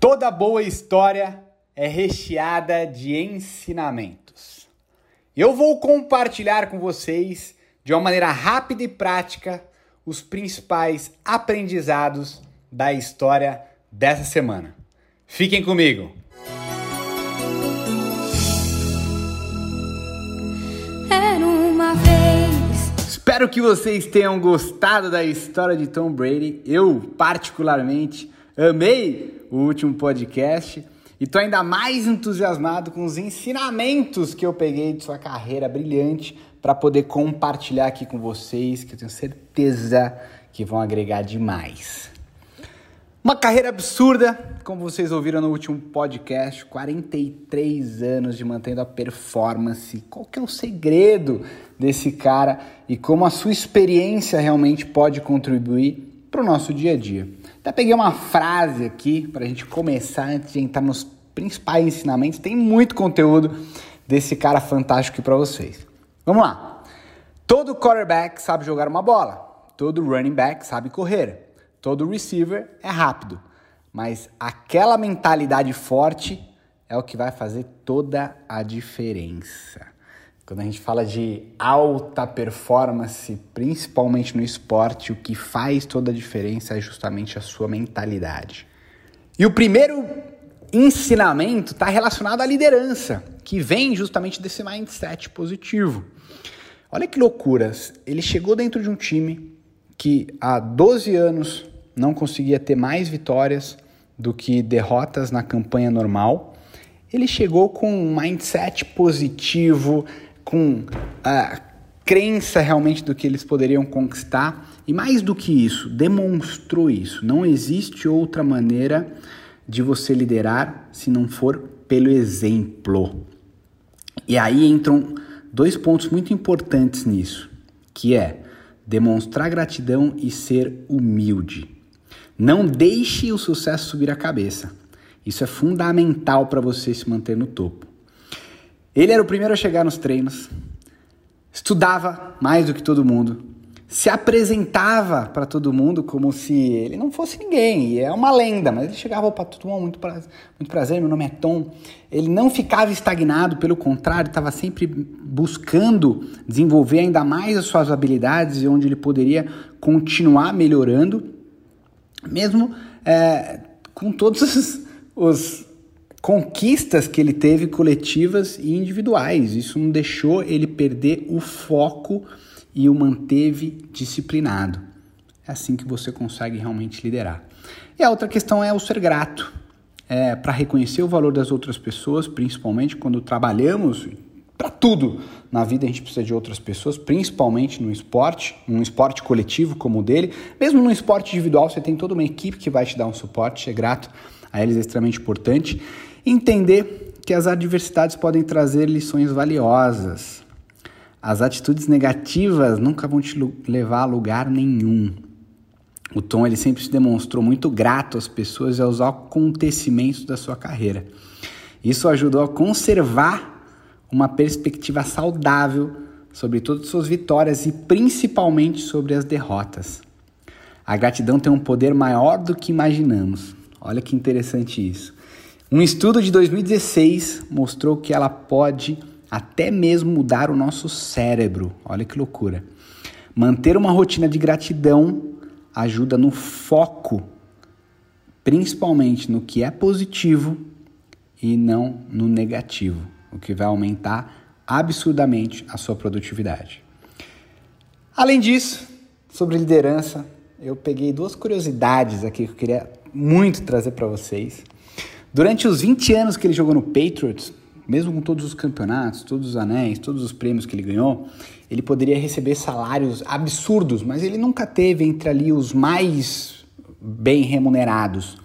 Toda boa história é recheada de ensinamentos. Eu vou compartilhar com vocês, de uma maneira rápida e prática, os principais aprendizados da história dessa semana. Fiquem comigo! Era uma vez. Espero que vocês tenham gostado da história de Tom Brady. Eu, particularmente, amei o último podcast e tô ainda mais entusiasmado com os ensinamentos que eu peguei de sua carreira brilhante para poder compartilhar aqui com vocês, que eu tenho certeza que vão agregar demais. Uma carreira absurda, como vocês ouviram no último podcast, 43 anos de mantendo a performance. Qual que é o segredo desse cara e como a sua experiência realmente pode contribuir para o nosso dia a dia? Até peguei uma frase aqui para a gente começar antes de entrar nos principais ensinamentos. Tem muito conteúdo desse cara fantástico aqui para vocês. Vamos lá. Todo quarterback sabe jogar uma bola. Todo running back sabe correr. Todo receiver é rápido. Mas aquela mentalidade forte é o que vai fazer toda a diferença. Quando a gente fala de alta performance, principalmente no esporte, o que faz toda a diferença é justamente a sua mentalidade. E o primeiro ensinamento está relacionado à liderança, que vem justamente desse mindset positivo. Olha que loucuras! Ele chegou dentro de um time que há 12 anos não conseguia ter mais vitórias do que derrotas na campanha normal. Ele chegou com um mindset positivo, com a crença realmente do que eles poderiam conquistar e mais do que isso, demonstrou isso. Não existe outra maneira de você liderar se não for pelo exemplo. E aí entram dois pontos muito importantes nisso, que é demonstrar gratidão e ser humilde. Não deixe o sucesso subir a cabeça. Isso é fundamental para você se manter no topo. Ele era o primeiro a chegar nos treinos, estudava mais do que todo mundo, se apresentava para todo mundo como se ele não fosse ninguém, e é uma lenda, mas ele chegava para todo mundo, muito prazer, muito prazer, meu nome é Tom. Ele não ficava estagnado, pelo contrário, estava sempre buscando desenvolver ainda mais as suas habilidades e onde ele poderia continuar melhorando, mesmo é, com todos os, os conquistas que ele teve coletivas e individuais. Isso não deixou ele perder o foco e o manteve disciplinado. É assim que você consegue realmente liderar. E a outra questão é o ser grato. É, para reconhecer o valor das outras pessoas, principalmente quando trabalhamos para tudo na vida a gente precisa de outras pessoas, principalmente no esporte, um esporte coletivo como o dele. Mesmo no esporte individual, você tem toda uma equipe que vai te dar um suporte, ser grato a eles é extremamente importante. Entender que as adversidades podem trazer lições valiosas. As atitudes negativas nunca vão te levar a lugar nenhum. O Tom ele sempre se demonstrou muito grato às pessoas e aos acontecimentos da sua carreira. Isso ajudou a conservar uma perspectiva saudável sobre todas as suas vitórias e principalmente sobre as derrotas. A gratidão tem um poder maior do que imaginamos. Olha que interessante isso. Um estudo de 2016 mostrou que ela pode até mesmo mudar o nosso cérebro. Olha que loucura. Manter uma rotina de gratidão ajuda no foco, principalmente no que é positivo e não no negativo, o que vai aumentar absurdamente a sua produtividade. Além disso, sobre liderança, eu peguei duas curiosidades aqui que eu queria muito trazer para vocês. Durante os 20 anos que ele jogou no Patriots, mesmo com todos os campeonatos, todos os anéis, todos os prêmios que ele ganhou, ele poderia receber salários absurdos, mas ele nunca teve entre ali os mais bem remunerados,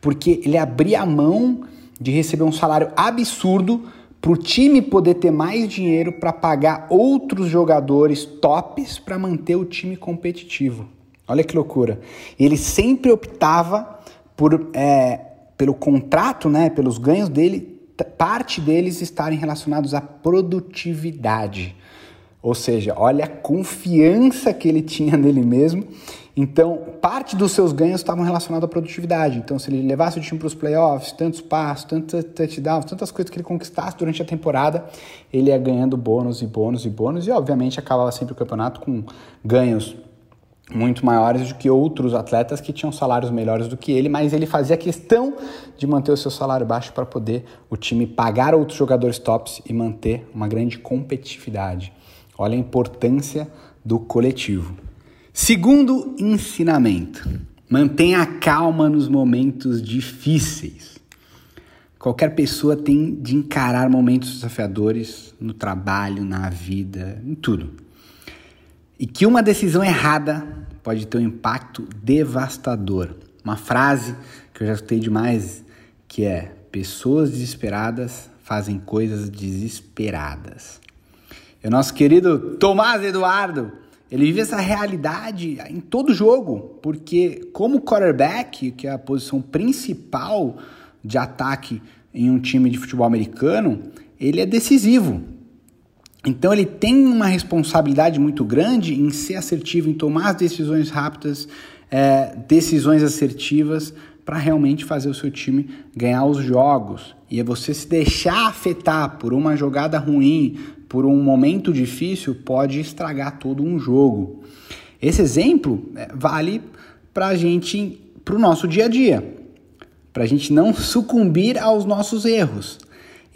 porque ele abria a mão de receber um salário absurdo para o time poder ter mais dinheiro para pagar outros jogadores tops para manter o time competitivo. Olha que loucura. Ele sempre optava por é, pelo contrato, né, pelos ganhos dele, parte deles estarem relacionados à produtividade. Ou seja, olha a confiança que ele tinha nele mesmo Então, parte dos seus ganhos estavam relacionados à produtividade. Então, se ele levasse o time para os playoffs, tantos passos, tantos touchdowns, tantas coisas que ele conquistasse durante a temporada, ele ia ganhando bônus e bônus e bônus, e obviamente acabava sempre o campeonato com ganhos muito maiores do que outros atletas que tinham salários melhores do que ele, mas ele fazia questão de manter o seu salário baixo para poder o time pagar outros jogadores tops e manter uma grande competitividade. Olha a importância do coletivo. Segundo ensinamento: mantenha calma nos momentos difíceis. Qualquer pessoa tem de encarar momentos desafiadores no trabalho, na vida, em tudo. E que uma decisão errada pode ter um impacto devastador. Uma frase que eu já escutei demais que é: pessoas desesperadas fazem coisas desesperadas. E o nosso querido Tomás Eduardo, ele vive essa realidade em todo jogo, porque como quarterback, que é a posição principal de ataque em um time de futebol americano, ele é decisivo. Então ele tem uma responsabilidade muito grande em ser assertivo, em tomar as decisões rápidas, é, decisões assertivas para realmente fazer o seu time ganhar os jogos. E é você se deixar afetar por uma jogada ruim, por um momento difícil pode estragar todo um jogo. Esse exemplo é, vale para a gente, para o nosso dia a dia, para a gente não sucumbir aos nossos erros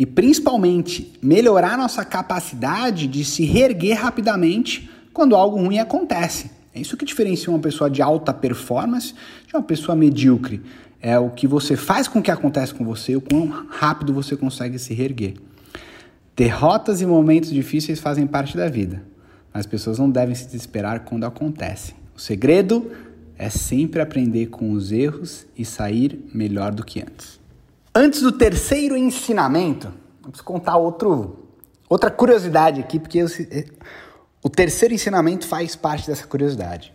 e principalmente melhorar nossa capacidade de se reerguer rapidamente quando algo ruim acontece. É isso que diferencia uma pessoa de alta performance de uma pessoa medíocre. É o que você faz com o que acontece com você, o quão rápido você consegue se reerguer. Derrotas e momentos difíceis fazem parte da vida, mas as pessoas não devem se desesperar quando acontecem. O segredo é sempre aprender com os erros e sair melhor do que antes. Antes do terceiro ensinamento, vamos contar outro, outra curiosidade aqui, porque eh, o terceiro ensinamento faz parte dessa curiosidade.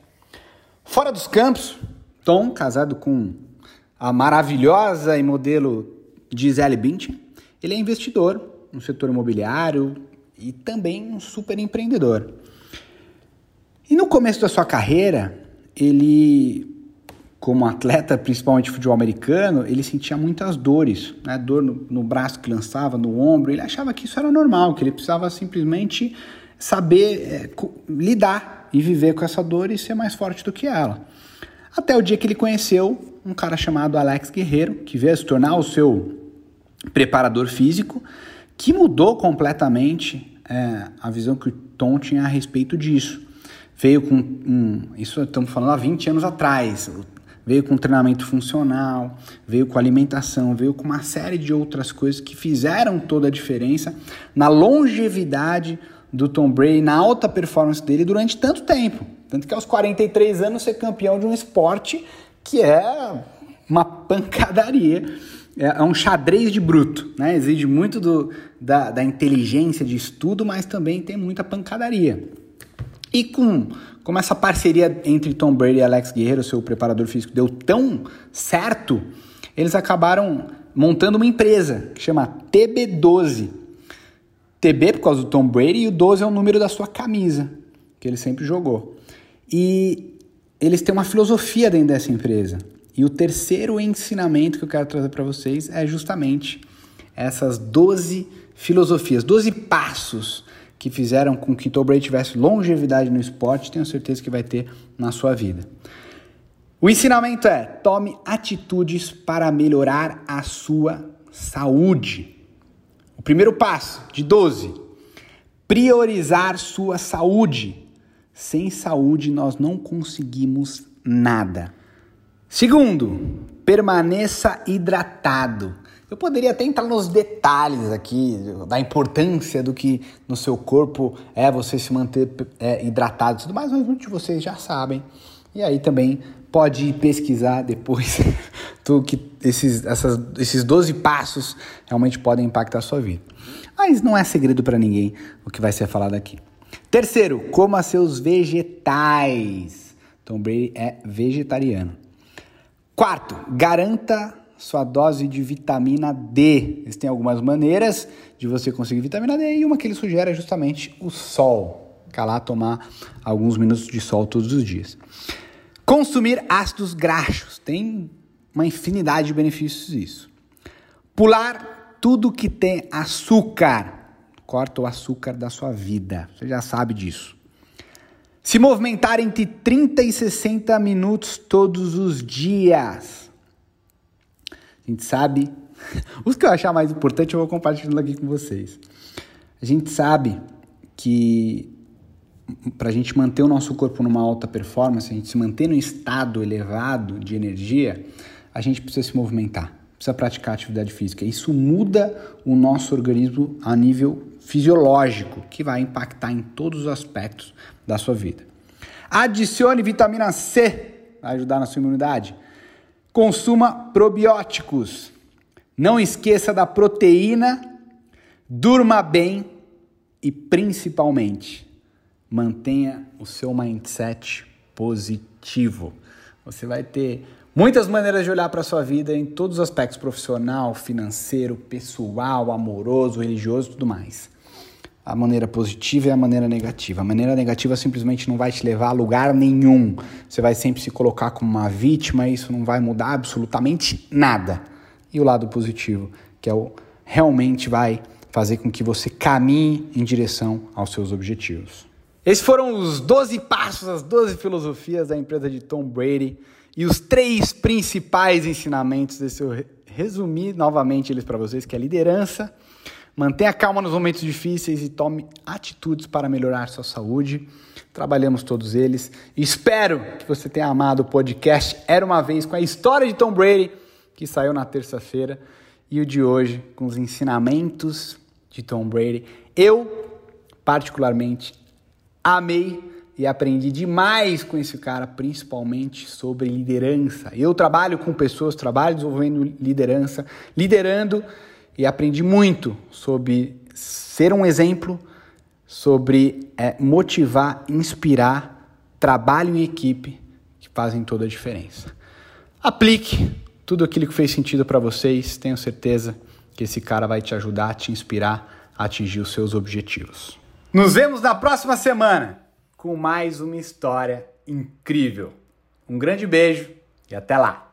Fora dos campos, Tom, casado com a maravilhosa e modelo Gisele Bündchen, ele é investidor no setor imobiliário e também um super empreendedor. E no começo da sua carreira, ele, como atleta, principalmente de futebol americano, ele sentia muitas dores, né? dor no, no braço que lançava, no ombro. Ele achava que isso era normal, que ele precisava simplesmente saber é, lidar e viver com essa dor e ser mais forte do que ela. Até o dia que ele conheceu um cara chamado Alex Guerreiro, que veio se tornar o seu preparador físico que mudou completamente é, a visão que o Tom tinha a respeito disso. Veio com um, isso estamos falando há 20 anos atrás, veio com treinamento funcional, veio com alimentação, veio com uma série de outras coisas que fizeram toda a diferença na longevidade do Tom Brady, na alta performance dele durante tanto tempo. Tanto que aos 43 anos ser campeão de um esporte que é uma pancadaria é, é um xadrez de bruto, né? Exige muito do, da, da inteligência de estudo, mas também tem muita pancadaria. E com como essa parceria entre Tom Brady e Alex Guerreiro, seu preparador físico, deu tão certo, eles acabaram montando uma empresa que chama TB12. TB por causa do Tom Brady e o 12 é o número da sua camisa, que ele sempre jogou. E eles têm uma filosofia dentro dessa empresa. E o terceiro ensinamento que eu quero trazer para vocês é justamente essas 12 filosofias, 12 passos que fizeram com que Tom Brady tivesse longevidade no esporte, tenho certeza que vai ter na sua vida. O ensinamento é: tome atitudes para melhorar a sua saúde. O primeiro passo, de 12, priorizar sua saúde. Sem saúde, nós não conseguimos nada. Segundo, permaneça hidratado. Eu poderia até entrar nos detalhes aqui da importância do que no seu corpo é você se manter é, hidratado e tudo mais, mas muitos de vocês já sabem. E aí também pode pesquisar depois do que esses, essas, esses 12 passos realmente podem impactar a sua vida. Mas não é segredo para ninguém o que vai ser falado aqui. Terceiro, coma seus vegetais. Tom Brady é vegetariano. Quarto, garanta sua dose de vitamina D. Existem algumas maneiras de você conseguir vitamina D e uma que ele sugere é justamente o sol. Ficar lá tomar alguns minutos de sol todos os dias. Consumir ácidos graxos tem uma infinidade de benefícios isso. Pular tudo que tem açúcar. Corta o açúcar da sua vida. Você já sabe disso. Se movimentar entre 30 e 60 minutos todos os dias. A gente sabe. Os que eu achar mais importante eu vou compartilhando aqui com vocês. A gente sabe que para a gente manter o nosso corpo numa alta performance, a gente se manter no estado elevado de energia, a gente precisa se movimentar, precisa praticar atividade física. Isso muda o nosso organismo a nível fisiológico, que vai impactar em todos os aspectos da sua vida. Adicione vitamina C, vai ajudar na sua imunidade. Consuma probióticos. Não esqueça da proteína. Durma bem e principalmente mantenha o seu mindset positivo. Você vai ter muitas maneiras de olhar para a sua vida em todos os aspectos profissional, financeiro, pessoal, amoroso, religioso, tudo mais a maneira positiva e a maneira negativa. A maneira negativa simplesmente não vai te levar a lugar nenhum. Você vai sempre se colocar como uma vítima e isso não vai mudar absolutamente nada. E o lado positivo, que é o realmente vai fazer com que você caminhe em direção aos seus objetivos. Esses foram os 12 passos, as 12 filosofias da empresa de Tom Brady e os três principais ensinamentos desse eu resumi novamente eles para vocês, que é liderança, Mantenha calma nos momentos difíceis e tome atitudes para melhorar sua saúde. Trabalhamos todos eles. Espero que você tenha amado o podcast Era uma Vez com a história de Tom Brady, que saiu na terça-feira, e o de hoje com os ensinamentos de Tom Brady. Eu, particularmente, amei e aprendi demais com esse cara, principalmente sobre liderança. Eu trabalho com pessoas, trabalho desenvolvendo liderança, liderando e aprendi muito sobre ser um exemplo, sobre é, motivar, inspirar, trabalho em equipe que fazem toda a diferença. Aplique tudo aquilo que fez sentido para vocês, tenho certeza que esse cara vai te ajudar, te inspirar a atingir os seus objetivos. Nos vemos na próxima semana com mais uma história incrível. Um grande beijo e até lá!